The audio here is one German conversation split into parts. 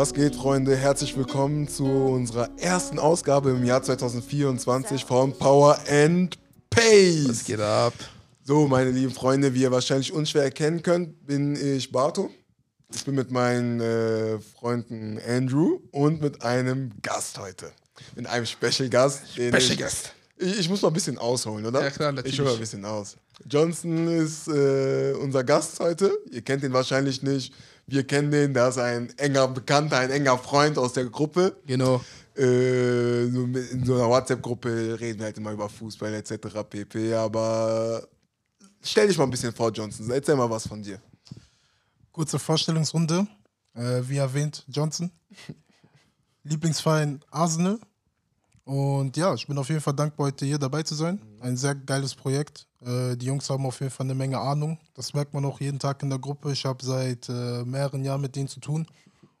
Was geht, Freunde? Herzlich willkommen zu unserer ersten Ausgabe im Jahr 2024 von Power and Pace. Was geht ab? So, meine lieben Freunde, wie ihr wahrscheinlich unschwer erkennen könnt, bin ich Barto. Ich bin mit meinen äh, Freunden Andrew und mit einem Gast heute. Mit einem Special Gast. Special ich, Guest. Ich, ich, muss mal ein bisschen ausholen, oder? Ja, klar, natürlich. Ich hole mal ein bisschen aus. Johnson ist äh, unser Gast heute. Ihr kennt ihn wahrscheinlich nicht. Wir kennen den, der ist ein enger Bekannter, ein enger Freund aus der Gruppe. Genau. Äh, in so einer WhatsApp-Gruppe reden wir halt immer über Fußball etc. pp. Aber stell dich mal ein bisschen vor, Johnson. Erzähl mal was von dir. Kurze Vorstellungsrunde. Äh, wie erwähnt, Johnson. Lieblingsverein Arsenal. Und ja, ich bin auf jeden Fall dankbar, heute hier dabei zu sein. Ein sehr geiles Projekt. Äh, die Jungs haben auf jeden Fall eine Menge Ahnung. Das merkt man auch jeden Tag in der Gruppe. Ich habe seit äh, mehreren Jahren mit denen zu tun.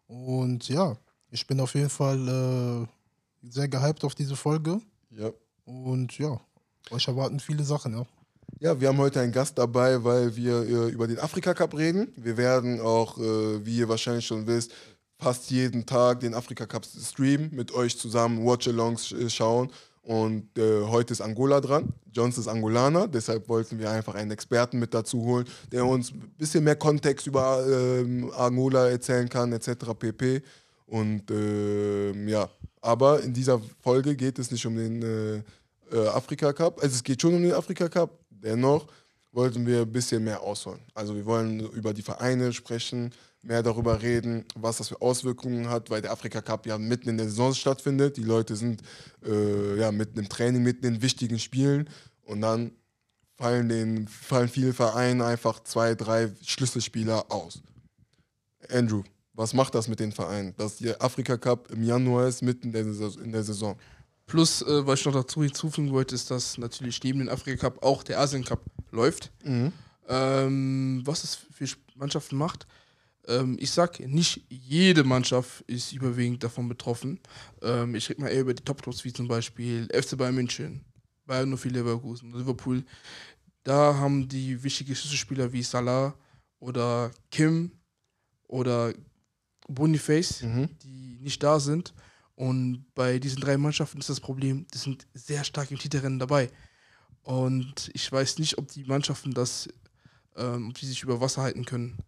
Und ja, ich bin auf jeden Fall äh, sehr gehypt auf diese Folge. Ja. Und ja, euch erwarten viele Sachen, ja. Ja, wir haben heute einen Gast dabei, weil wir äh, über den Afrika Cup reden. Wir werden auch, äh, wie ihr wahrscheinlich schon wisst, fast jeden Tag den Afrika Cup streamen, mit euch zusammen Watch-Alongs schauen. Und äh, heute ist Angola dran. Jones ist Angolaner, deshalb wollten wir einfach einen Experten mit dazu holen, der uns ein bisschen mehr Kontext über ähm, Angola erzählen kann, etc. pp. Und äh, ja, aber in dieser Folge geht es nicht um den äh, äh, Afrika Cup. Also es geht schon um den Afrika Cup, dennoch wollten wir ein bisschen mehr ausholen. Also wir wollen über die Vereine sprechen, mehr darüber reden, was das für Auswirkungen hat, weil der Afrika Cup ja mitten in der Saison stattfindet. Die Leute sind äh, ja mitten im Training, mitten in wichtigen Spielen und dann fallen, den, fallen viele Vereine einfach zwei, drei Schlüsselspieler aus. Andrew, was macht das mit den Vereinen, dass der Afrika Cup im Januar ist, mitten in der Saison? Plus, äh, was ich noch dazu hinzufügen wollte, ist, dass natürlich neben dem Afrika Cup auch der Asien Cup läuft. Mhm. Ähm, was es für Mannschaften macht, ich sag, nicht jede Mannschaft ist überwiegend davon betroffen. Ähm, ich rede mal eher über die Top-Clubs wie zum Beispiel FC Bayern München, Bayern 04 Leverkusen, Liverpool. Da haben die wichtige Schlüsselspieler wie Salah oder Kim oder Boniface, Mhm. die nicht da sind. Und bei diesen drei Mannschaften ist das Problem, die sind sehr stark im Titelrennen dabei. Und ich weiß nicht, ob die Mannschaften das, ähm, ob die sich über Wasser halten können.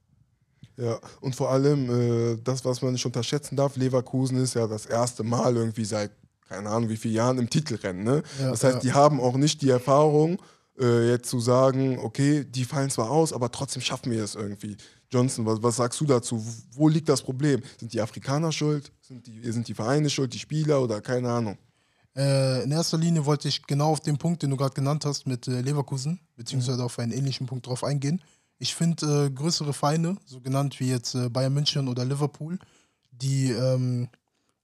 Ja, und vor allem äh, das, was man nicht unterschätzen darf, Leverkusen ist ja das erste Mal irgendwie seit, keine Ahnung wie vielen Jahren im Titelrennen. Ne? Ja, das heißt, ja. die haben auch nicht die Erfahrung, äh, jetzt zu sagen, okay, die fallen zwar aus, aber trotzdem schaffen wir es irgendwie. Johnson, was, was sagst du dazu? Wo liegt das Problem? Sind die Afrikaner schuld? Sind die, sind die Vereine schuld, die Spieler oder keine Ahnung? Äh, in erster Linie wollte ich genau auf den Punkt, den du gerade genannt hast, mit äh, Leverkusen, beziehungsweise auf einen ähnlichen Punkt drauf eingehen. Ich finde äh, größere Vereine, so genannt wie jetzt äh, Bayern München oder Liverpool, die, ähm,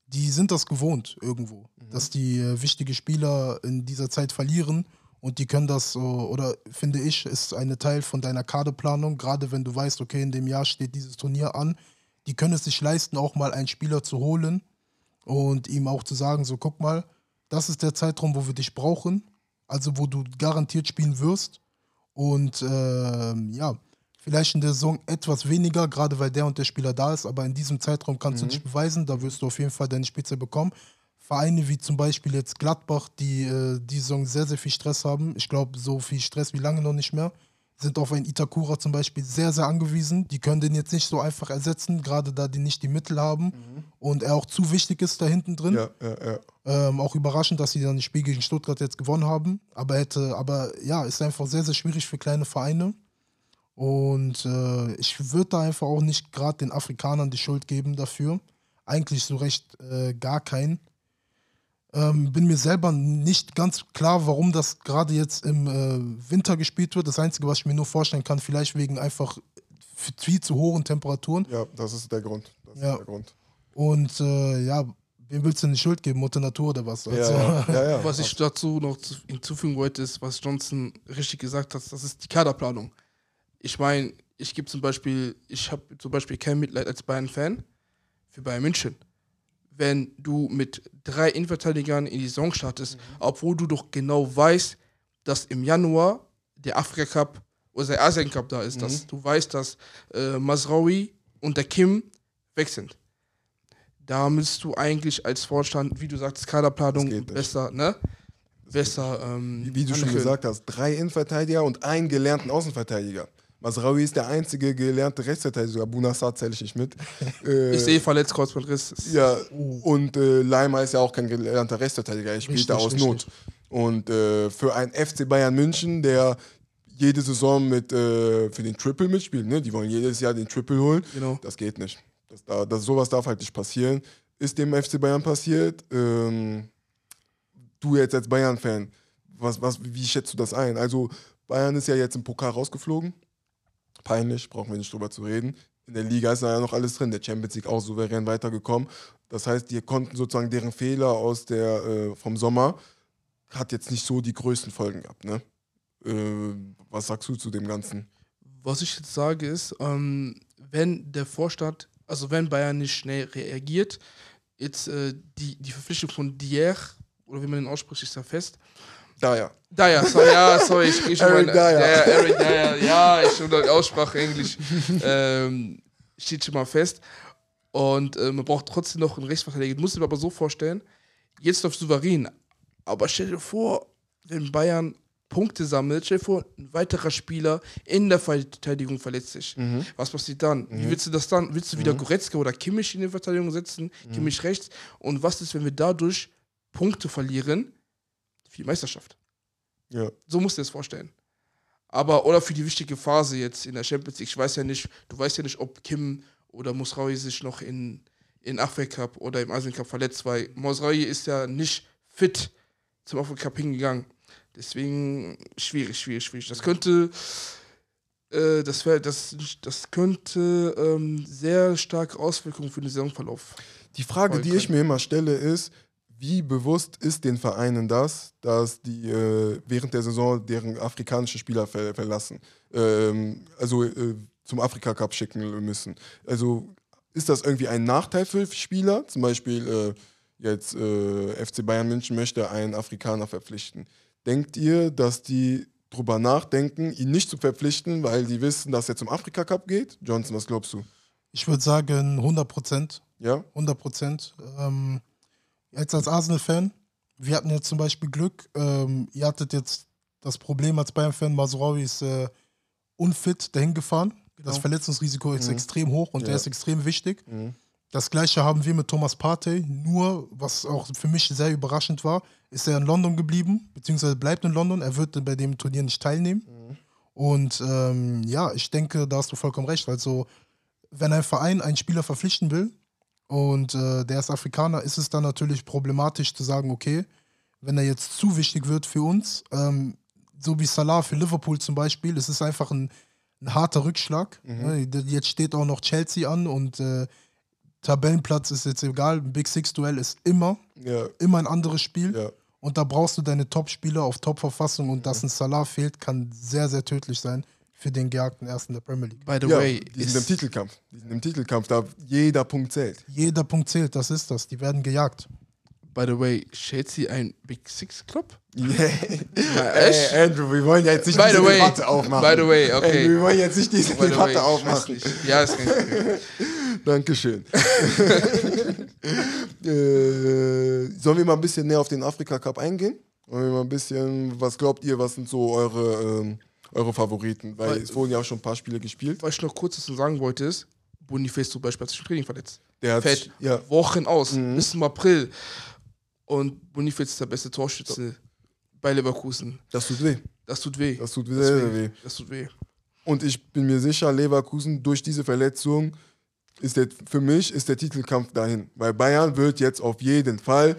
die sind das gewohnt irgendwo, dass die äh, wichtige Spieler in dieser Zeit verlieren und die können das, so, oder finde ich, ist eine Teil von deiner Kaderplanung, gerade wenn du weißt, okay, in dem Jahr steht dieses Turnier an, die können es sich leisten, auch mal einen Spieler zu holen und ihm auch zu sagen, so guck mal, das ist der Zeitraum, wo wir dich brauchen, also wo du garantiert spielen wirst. Und ähm, ja, vielleicht in der Saison etwas weniger, gerade weil der und der Spieler da ist, aber in diesem Zeitraum kannst du dich beweisen, da wirst du auf jeden Fall deine Spitze bekommen. Vereine wie zum Beispiel jetzt Gladbach, die äh, die Saison sehr, sehr viel Stress haben, ich glaube, so viel Stress wie lange noch nicht mehr, sind auf einen Itakura zum Beispiel sehr, sehr angewiesen. Die können den jetzt nicht so einfach ersetzen, gerade da die nicht die Mittel haben und er auch zu wichtig ist da hinten drin. Ja, ja, ja. Ähm, auch überraschend, dass sie dann das Spiel gegen Stuttgart jetzt gewonnen haben. Aber hätte, aber ja, ist einfach sehr, sehr schwierig für kleine Vereine. Und äh, ich würde da einfach auch nicht gerade den Afrikanern die Schuld geben dafür. Eigentlich so recht äh, gar keinen. Ähm, bin mir selber nicht ganz klar, warum das gerade jetzt im äh, Winter gespielt wird. Das Einzige, was ich mir nur vorstellen kann, vielleicht wegen einfach viel zu hohen Temperaturen. ja, das ist der Grund. Das Ja. ist der Grund. Und äh, ja, wem willst du denn die Schuld geben? Mutter Natur oder was? Ja, Also, ja, ja, ja. Was ich dazu noch zu- hinzufügen wollte, ist, was Johnson richtig gesagt hat, das ist die Kaderplanung. Ich meine, ich gebe zum Beispiel, ich habe zum Beispiel kein Mitleid als Bayern-Fan für Bayern München. Wenn du mit drei Innenverteidigern in die Saison startest, obwohl du doch genau weißt, dass im Januar der Afrika Cup oder der Asien Cup da ist, dass du weißt, dass äh, Masraoui und der Kim weg sind. Da müsst du eigentlich als Vorstand, wie du sagst, Kaderplanung besser, ne? Besser, ähm, Wie, wie du schon gesagt hast, drei Innenverteidiger und einen gelernten Außenverteidiger. Masraoui ist der einzige gelernte Rechtsverteidiger. Bunassar zähle ich nicht mit. äh, Ich sehe verletzt, Kreuzbandriss. Ja, und äh, Leimer ist ja auch kein gelernter Rechtsverteidiger. Er spielt da aus richtig. Not. Und äh, für einen FC Bayern München, der jede Saison mit äh, für den Triple mitspielt, ne? die wollen jedes Jahr den Triple holen, Genau. das geht nicht. Das, da, das, sowas darf halt nicht passieren. Ist dem FC Bayern passiert. Ähm, du jetzt als Bayern-Fan, was, was, wie schätzt du das ein? Also, Bayern ist ja jetzt im Pokal rausgeflogen. Peinlich, brauchen wir nicht drüber zu reden. In der Liga ist da ja noch alles drin. Der Champions League auch souverän weitergekommen. Das heißt, die konnten sozusagen deren Fehler aus der, äh, vom Sommer, hat jetzt nicht so die größten Folgen gehabt. Ne? Äh, was sagst du zu dem Ganzen? Was ich jetzt sage ist, ähm, wenn der Vorstand, also wenn Bayern nicht schnell reagiert, jetzt äh, die, die Verpflichtung von Dier, oder wie man den ausspricht, ist ja fest. Da ja. Dyer, sorry, ja, sorry, ich schon Eric mal. Dyer. Ja, ja, Eric Dyer, ja, ich schon die Aussprache Englisch. ähm, steht schon mal fest. Und äh, man braucht trotzdem noch einen Rechtsverteidiger. Du musst dir aber so vorstellen, jetzt läuft souverän. Aber stell dir vor, wenn Bayern Punkte sammelt, stell dir vor, ein weiterer Spieler in der Verteidigung verletzt sich. Was passiert dann? Wie willst du das dann? Willst du wieder Goretzka oder Kimmich in die Verteidigung setzen? Kimmich rechts? Und was ist, wenn wir dadurch Punkte verlieren für die Meisterschaft? ja. So musst du das vorstellen. Aber, oder für die wichtige Phase jetzt in der Champions League, ich weiß ja nicht, du weißt ja nicht, ob Kim oder Musraui sich noch in, in Afrika Cup oder im Asien Cup verletzt, weil Musraui ist ja nicht fit zum Afrika Cup hingegangen. Deswegen schwierig, schwierig, schwierig. Das könnte, äh, das, wär, das, das könnte ähm, sehr starke Auswirkungen für den Saisonverlauf. Die Frage, die ich mir immer stelle, ist, wie bewusst ist den Vereinen das, dass die äh, während der Saison deren afrikanischen Spieler ver verlassen, ähm, also äh, zum Afrika Cup schicken müssen? Also ist das irgendwie ein Nachteil für Spieler? Zum Beispiel äh, jetzt äh, FC Bayern München möchte einen Afrikaner verpflichten. Denkt ihr, dass die drüber nachdenken, ihn nicht zu verpflichten, weil die wissen, dass er zum Afrika Cup geht? Johnson, was glaubst du? Ich würde sagen 100 Prozent. Ja? 100 Prozent. Ähm, jetzt als Arsenal-Fan, wir hatten jetzt zum Beispiel Glück. Ähm, ihr hattet jetzt das Problem als Bayern-Fan, Masraoui ist äh, unfit dahin gefahren. Das Verletzungsrisiko ist extrem hoch und Ja. der ist extrem wichtig. Mhm. Das gleiche haben wir mit Thomas Partey. Nur, was auch für mich sehr überraschend war, ist er in London geblieben, beziehungsweise bleibt in London. Er wird bei dem Turnier nicht teilnehmen. Und ähm, ja, ich denke, da hast du vollkommen recht. Also, wenn ein Verein einen Spieler verpflichten will und äh, der ist Afrikaner, ist es dann natürlich problematisch zu sagen, okay, wenn er jetzt zu wichtig wird für uns, ähm, so wie Salah für Liverpool zum Beispiel, es ist einfach ein, ein harter Rückschlag. Ne? Jetzt steht auch noch Chelsea an und äh, Tabellenplatz ist jetzt egal. Ein Big Six-Duell ist immer, Ja, immer ein anderes Spiel. ja. Und da brauchst du deine Top-Spieler auf Top-Verfassung und dass ein Salah fehlt, kann sehr, sehr tödlich sein für den gejagten Ersten der Premier League. By the Ja, way, die sind im Titelkampf. Die sind im Titelkampf, da jeder Punkt zählt. Jeder Punkt zählt, das ist das. Die werden gejagt. by the way, Chelsea ein Big Six Club? Yeah. Ey? Andrew, wir wollen ja jetzt nicht By diese the way, Debatte aufmachen. by the way, okay. Ey, wir wollen jetzt nicht diese By the way, Debatte weiß aufmachen. Ja, ist kein Problem. Dankeschön. äh, sollen wir mal ein bisschen näher auf den Afrika Cup eingehen? Wollen wir mal ein bisschen, was glaubt ihr, was sind so eure, ähm, eure Favoriten? Weil Weil- es wurden ja auch schon ein paar Spiele gespielt. Was ich noch kurz dazu sagen wollte ist, Boniface zum Beispiel hat sich im Training verletzt. Der hat, Fällt ja, Wochen aus, Mhm. bis zum April. Und Boniface ist der beste Torschütze bei Leverkusen. das tut weh. Das tut weh. Das tut sehr, sehr Deswegen, weh. Das tut weh. Und ich bin mir sicher, Leverkusen durch diese Verletzung ist der, für mich ist der Titelkampf dahin. Weil Bayern wird jetzt auf jeden Fall,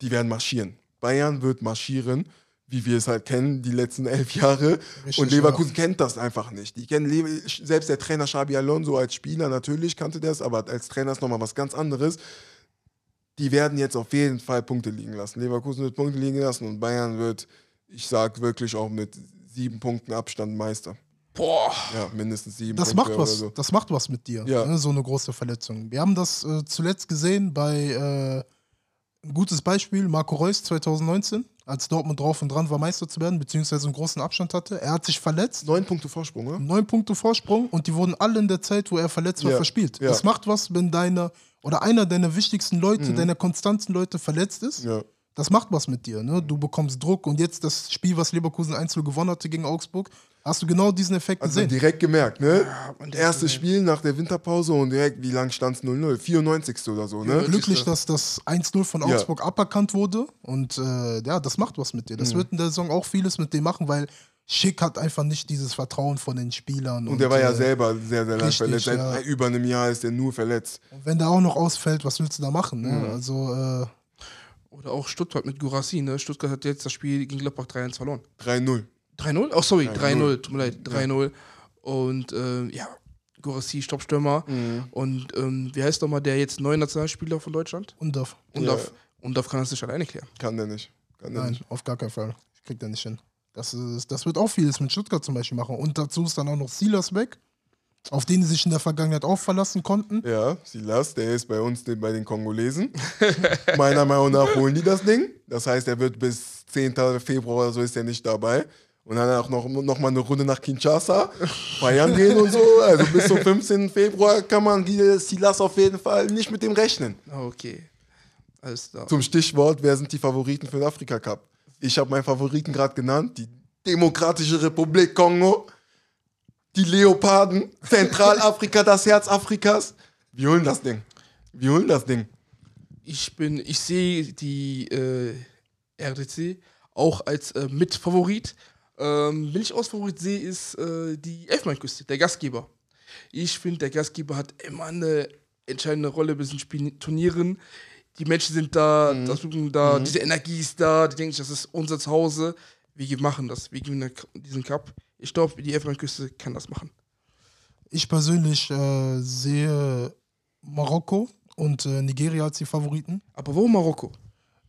die werden marschieren. Bayern wird marschieren, wie wir es halt kennen, die letzten elf Jahre. Richtig, Und Leverkusen kennt das einfach nicht. Die kennen Le selbst der Trainer Xabi Alonso als Spieler natürlich kannte der es, aber als Trainer ist nochmal was ganz anderes. Die werden jetzt auf jeden Fall Punkte liegen lassen. Leverkusen wird Punkte liegen lassen und Bayern wird, ich sag wirklich auch mit sieben Punkten Abstand Meister. Boah. Ja, mindestens sieben Das Punkte macht was. so. Das macht was mit dir. Ja. Ne, so eine große Verletzung. Wir haben das äh, zuletzt gesehen bei äh, ein gutes Beispiel, Marco Reus 2019, als Dortmund drauf und dran war, Meister zu werden, beziehungsweise einen großen Abstand hatte. Er hat sich verletzt. Neun Punkte Vorsprung, oder? Neun Punkte Vorsprung und die wurden alle in der Zeit, wo er verletzt war, Ja, verspielt. ja. Das macht was, wenn deine oder einer deiner wichtigsten Leute, deiner konstanten Leute verletzt ist, Ja. das macht was mit dir. Ne? Du bekommst Druck und jetzt das Spiel, was Leverkusen 1 gewonnen hatte gegen Augsburg, hast du genau diesen Effekt Also gesehen. direkt gemerkt, ne? man das Erstes. Spiel nach der Winterpause und direkt, wie lang stand es 0-0? 94. oder so, ne? Ja. Glücklich, dass das 1-0 von Ja. Augsburg aberkannt wurde und äh, ja, das macht was mit dir. Mhm. Das wird in der Saison auch vieles mit dem machen, weil Schick hat einfach nicht dieses Vertrauen von den Spielern. Und der war ja äh, selber sehr, sehr lang richtig, verletzt. Seit ja. über einem Jahr ist er nur verletzt. Und wenn der auch noch ausfällt, was willst du da machen? Ne? Mhm. Also, äh, Oder auch Stuttgart mit Gurassi, ne? Stuttgart hat jetzt das Spiel gegen Gladbach 3-1 verloren. 3-0. 3-0? Oh, sorry, 3-0. 3-0, tut mir leid, 3-0. Und äh, ja, Gurassi, Stoppstürmer. Mhm. Und ähm, wie heißt nochmal der jetzt neue Nationalspieler von Deutschland? Undorf. Undorf. Undorf kann das nicht alleine klären. Kann der nicht. Kann der Nein, nicht. auf gar keinen Fall. Kriegt er nicht hin. Das, ist, das wird auch vieles mit Stuttgart zum Beispiel machen. Und dazu ist dann auch noch Silas weg, auf den sie sich in der Vergangenheit auch verlassen konnten. Ja, Silas, der ist bei uns den- bei den Kongolesen. Meiner Meinung nach holen die das Ding. Das heißt, er wird bis 10. Februar oder so ist er nicht dabei. Und dann auch noch, noch mal eine Runde nach Kinshasa, feiern gehen und so. Also bis zum 15. Februar kann man die Silas auf jeden Fall nicht mit dem rechnen. Okay. Alles klar. Zum Stichwort, wer sind die Favoriten für den Afrika Cup? Ich habe meinen Favoriten gerade genannt, die Demokratische Republik Kongo, die Leoparden, Zentralafrika, das Herz Afrikas. Wir holen das Ding. Wir holen das Ding. Ich bin, ich sehe die äh, RDC auch als äh, Mitfavorit. Ähm, wenn ich aus Favorit sehe, ist äh, die Elfmeinküste, der Gastgeber. Ich finde, der Gastgeber hat immer eine entscheidende Rolle bei diesen Turnieren. Die Menschen sind da, das Publikum da, diese Energie ist da, die denken, das ist unser Zuhause. Wir machen das, wir gewinnen diesen Cup. Ich glaube, die Elfmeinküste kann das machen. Ich persönlich äh, sehe Marokko und äh, Nigeria als die Favoriten. Aber warum Marokko?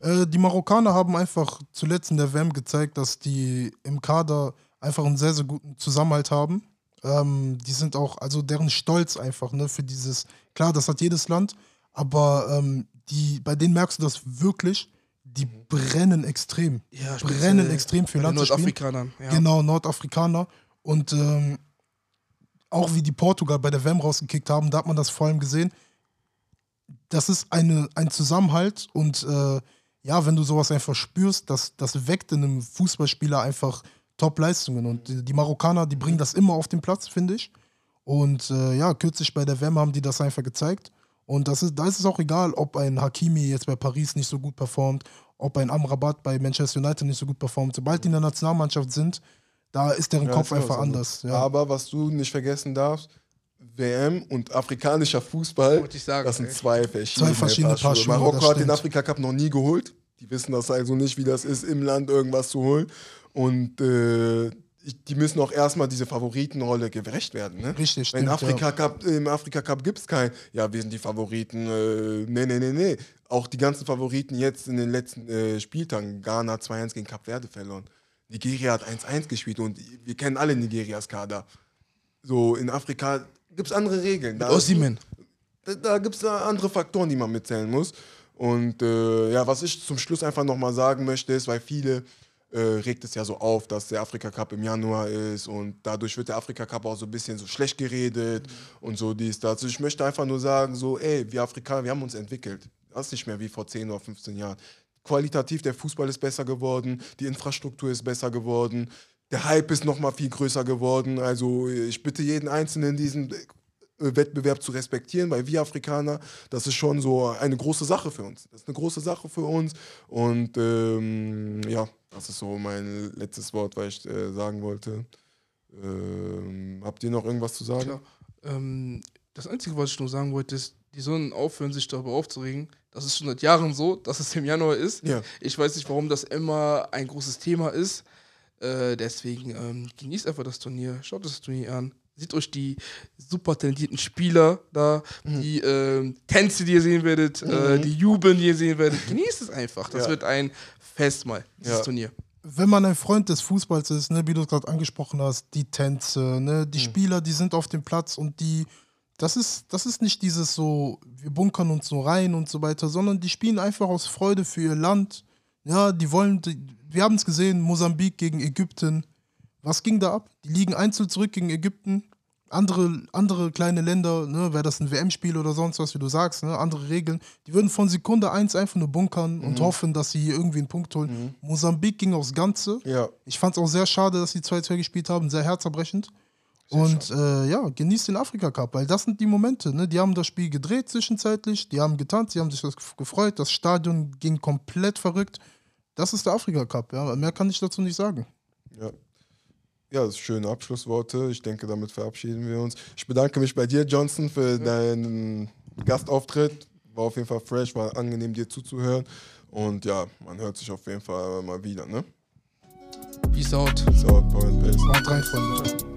Äh, die Marokkaner haben einfach zuletzt in der WM gezeigt, dass die im Kader einfach einen sehr, sehr guten Zusammenhalt haben. Ähm, die sind auch, also deren Stolz einfach, ne, für dieses, klar, das hat jedes Land, aber ähm, die, bei denen merkst du das wirklich, die brennen extrem. Ja, brennen extrem für Land. Nordafrikanern. Ja. Genau, Nordafrikaner. Und ähm, auch wie die Portugal bei der WM rausgekickt haben, da hat man das vor allem gesehen. Das ist eine, ein Zusammenhalt und äh, ja, wenn du sowas einfach spürst, das, das weckt in einem Fußballspieler einfach Top-Leistungen. Und die, die Marokkaner, die bringen das immer auf den Platz, finde ich. Und äh, ja, kürzlich bei der WM haben die das einfach gezeigt. Und das ist, da ist es auch egal, ob ein Hakimi jetzt bei Paris nicht so gut performt, ob ein Amrabat bei Manchester United nicht so gut performt. Sobald die in der Nationalmannschaft sind, da ist deren Ja, Kopf einfach anders. Ja. Aber was du nicht vergessen darfst, WM und afrikanischer Fußball, sagen, das sind ey. zwei verschiedene, Zwei verschiedene Paar Schuhe, Marokko hat den. Afrika Cup noch nie geholt. Die wissen das also nicht, wie das ist, im Land irgendwas zu holen. Und äh, die müssen auch erstmal diese Favoritenrolle gerecht werden. Ne? Richtig, Wenn stimmt, Afrika Cup, Im Afrika Cup gibt es kein, ja, wir sind die Favoriten. Äh, nee, nee, nee, nee. Auch die ganzen Favoriten jetzt in den letzten äh, Spieltagen. Ghana 2-1 gegen Kap Verde verloren. Nigeria hat 1-1 gespielt und wir kennen alle Nigerias Kader. So, in Afrika gibt es andere Regeln. Da, da, da gibt es andere Faktoren, die man mitzählen muss. Und äh, ja, was ich zum Schluss einfach nochmal sagen möchte, ist, weil viele äh, regt es ja so auf, dass der Afrika Cup im Januar ist und dadurch wird der Afrika Cup auch so ein bisschen so schlecht geredet und so dies, das. Also ich möchte einfach nur sagen, so, ey, wir Afrikaner, wir haben uns entwickelt. Das ist nicht mehr wie vor 10 oder 15 Jahren. Qualitativ, der Fußball ist besser geworden, die Infrastruktur ist besser geworden, der Hype ist nochmal viel größer geworden. Also ich bitte jeden Einzelnen diesen äh, Wettbewerb zu respektieren, weil wir Afrikaner, das ist schon so eine große Sache für uns. Das ist eine große Sache für uns. Und ähm, ja, das ist so mein letztes Wort, was ich äh, sagen wollte. Ähm, habt ihr noch irgendwas zu sagen? Klar. Ähm, das Einzige, was ich nur sagen wollte, ist, die sollen aufhören, sich darüber aufzuregen. Das ist schon seit Jahren so, dass es im Januar ist. Ja. Ich weiß nicht, warum das immer ein großes Thema ist. Äh, deswegen ähm, genießt einfach das Turnier, schaut das Turnier an. Seht euch die super talentierten Spieler da, Mhm. die ähm, Tänze, die ihr sehen werdet, äh, die Jubeln, die ihr sehen werdet. Genießt es einfach. Das Ja. wird ein Fest mal, dieses Ja. Turnier. Wenn man ein Freund des Fußballs ist, ne, wie du gerade angesprochen hast, die Tänze, ne, Mhm. die Spieler, die sind auf dem Platz und die, das ist, das ist nicht dieses so, wir bunkern uns so rein und so weiter, sondern die spielen einfach aus Freude für ihr Land. Ja, die wollen, die, wir haben es gesehen, Mosambik gegen Ägypten. Was ging da ab? Die liegen einzeln zurück gegen Ägypten. andere, andere kleine Länder, ne, wäre das ein WM-Spiel oder sonst was, wie du sagst, ne, andere Regeln, die würden von Sekunde eins einfach nur bunkern Mhm. und hoffen, dass sie hier irgendwie einen Punkt holen. Mosambik ging aufs Ganze. Ja. Ich fand es auch sehr schade, dass sie 2-2 gespielt haben, sehr herzerbrechend. Und äh, ja, genießt den Afrika-Cup, weil das sind die Momente. Ne? Die haben das Spiel gedreht zwischenzeitlich, die haben getanzt, die haben sich das gefreut, das Stadion ging komplett verrückt. Das ist der Afrika-Cup, ja. Mehr kann ich dazu nicht sagen. Ja. Ja, das sind schöne Abschlussworte. Ich denke, damit verabschieden wir uns. Ich bedanke mich bei dir, Johnson, für deinen Gastauftritt. War auf jeden Fall fresh, war angenehm, dir zuzuhören. Und ja, man hört sich auf jeden Fall mal wieder, ne? Peace out. So, Point Base. Haut rein, Freunde.